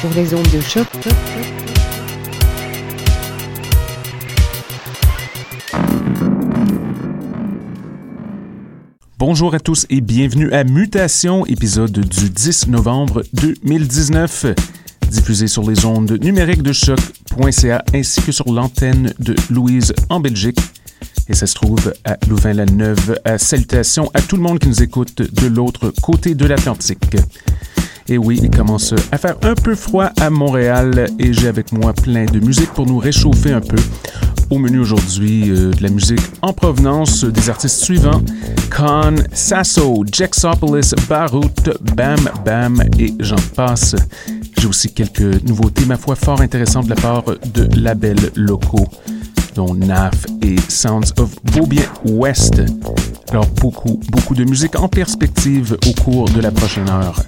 sur les ondes de choc. Bonjour à tous et bienvenue à Mutation, épisode du 10 novembre 2019, diffusé sur les ondes numériques de choc.ca ainsi que sur l'antenne de Louise en Belgique. Et ça se trouve à Louvain-la-Neuve. Salutations à tout le monde qui nous écoute de l'autre côté de l'Atlantique. Et oui, il commence à faire un peu froid à Montréal et j'ai avec moi plein de musique pour nous réchauffer un peu. Au menu aujourd'hui, euh, de la musique en provenance des artistes suivants Khan, Sasso, Jexopolis, Barut, Bam Bam et j'en passe. J'ai aussi quelques nouveautés, ma foi, fort intéressantes de la part de labels locaux dont NAF et Sounds of Beaubien West. Alors beaucoup, beaucoup de musique en perspective au cours de la prochaine heure.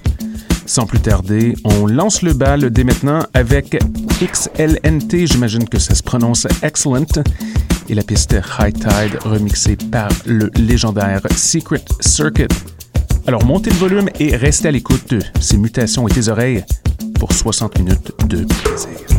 Sans plus tarder, on lance le bal dès maintenant avec XLNT, j'imagine que ça se prononce Excellent, et la piste High Tide remixée par le légendaire Secret Circuit. Alors montez le volume et restez à l'écoute. Ces mutations et tes oreilles pour 60 minutes de plaisir.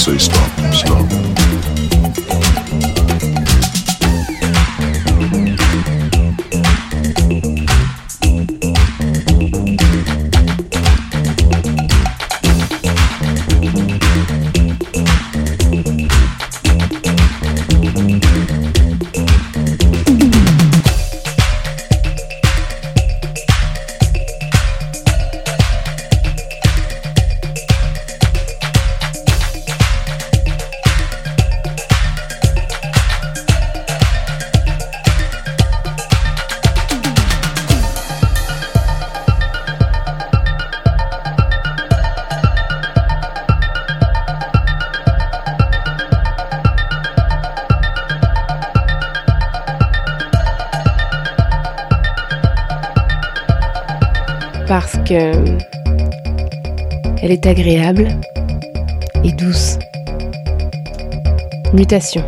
say stop. Agréable et douce. Mutation.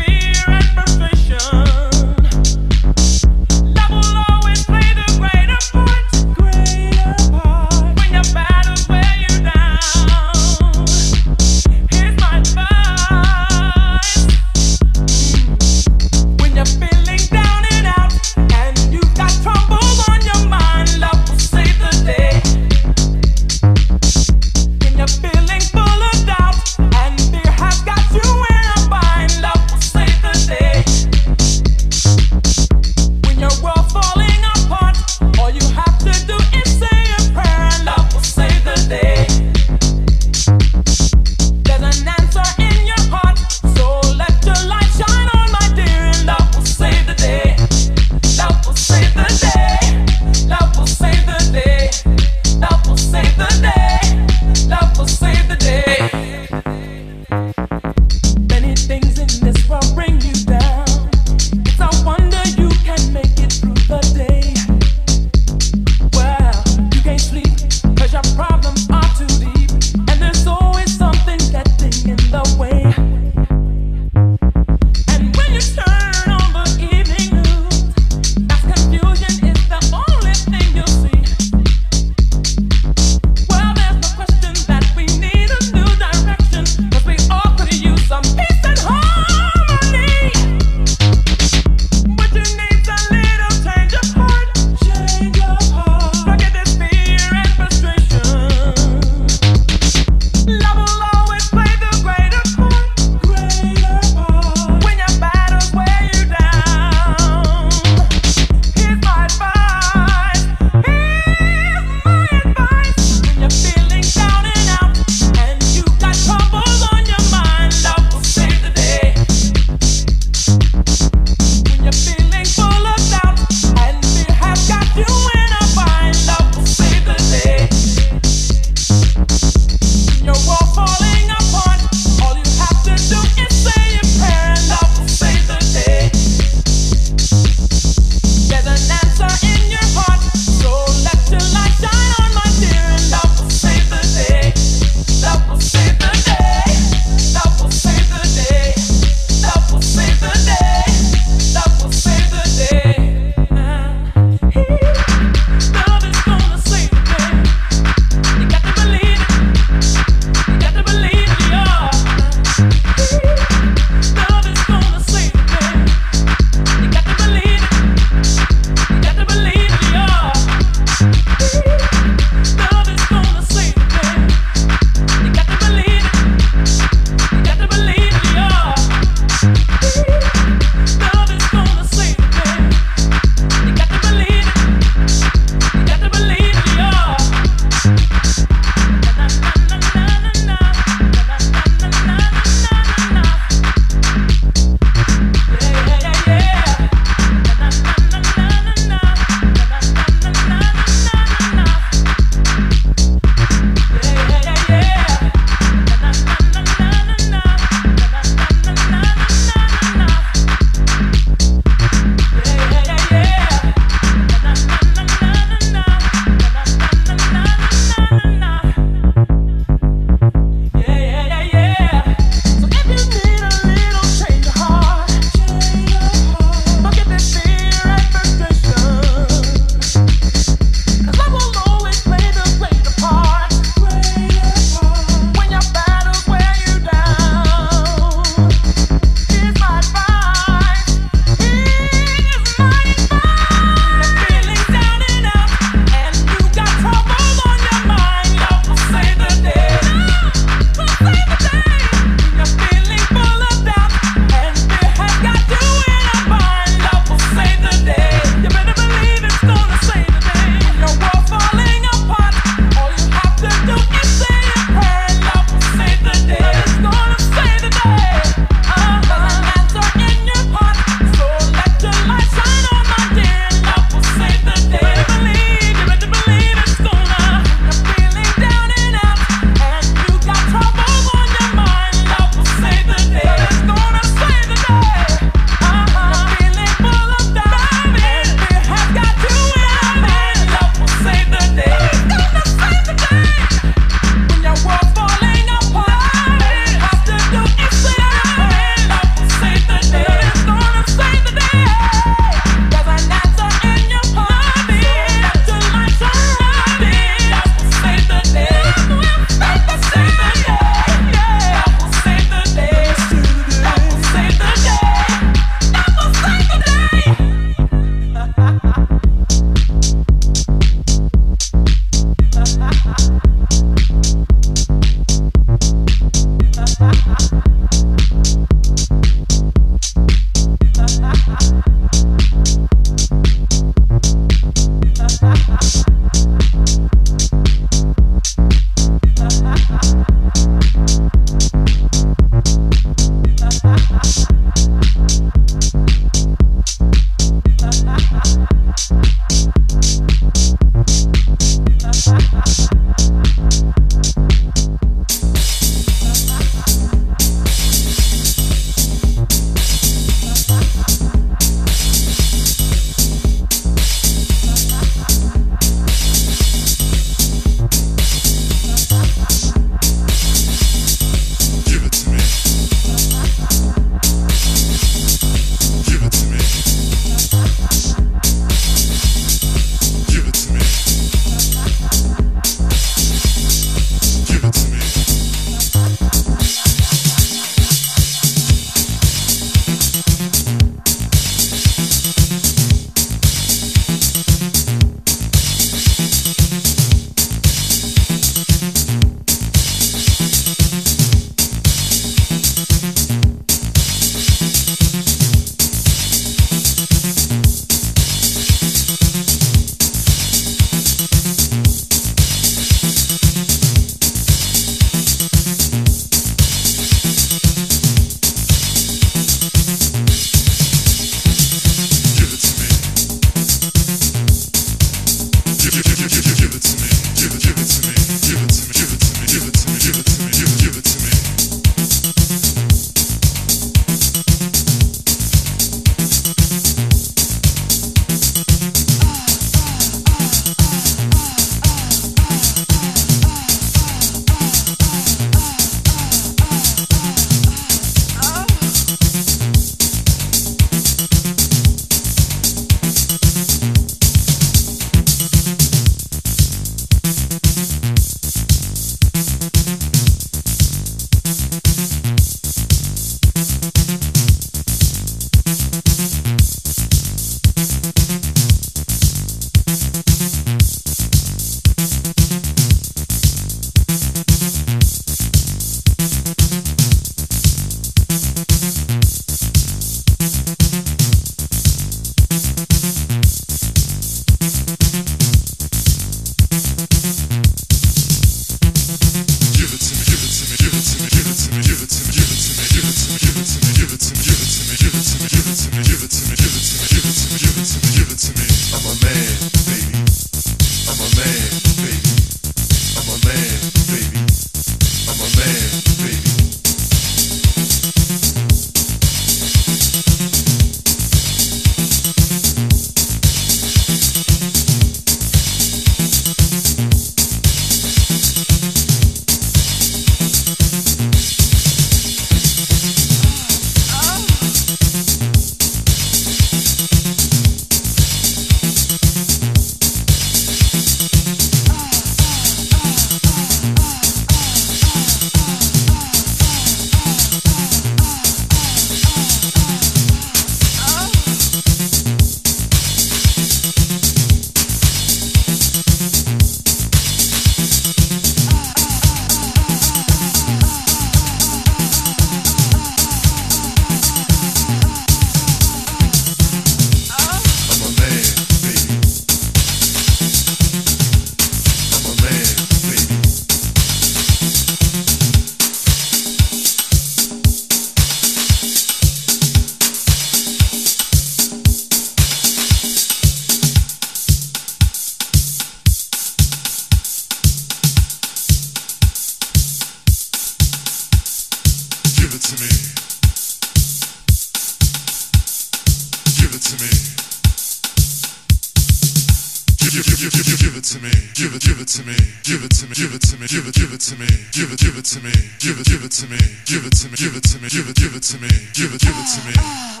to me, give it to me, give it to me, give it, give it to me, give it, give it to me, give it, give it to me, give it to me, give it to me, give it, give it to me, give it, give it to me.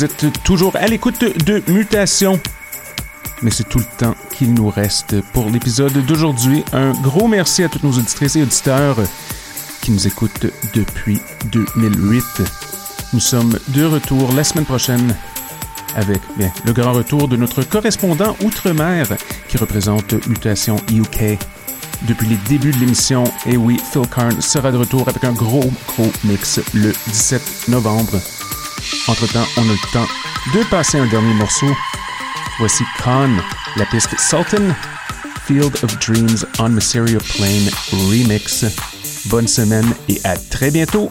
Vous êtes toujours à l'écoute de Mutation. Mais c'est tout le temps qu'il nous reste pour l'épisode d'aujourd'hui. Un gros merci à toutes nos auditrices et auditeurs qui nous écoutent depuis 2008. Nous sommes de retour la semaine prochaine avec le grand retour de notre correspondant outre-mer qui représente Mutation UK. Depuis les débuts de l'émission, et oui, Phil Karn sera de retour avec un gros, gros mix le 17 novembre. Entre-temps, on a le temps de passer un dernier morceau. Voici Khan, la piste Sultan, Field of Dreams on Mysterio Plain Remix. Bonne semaine et à très bientôt!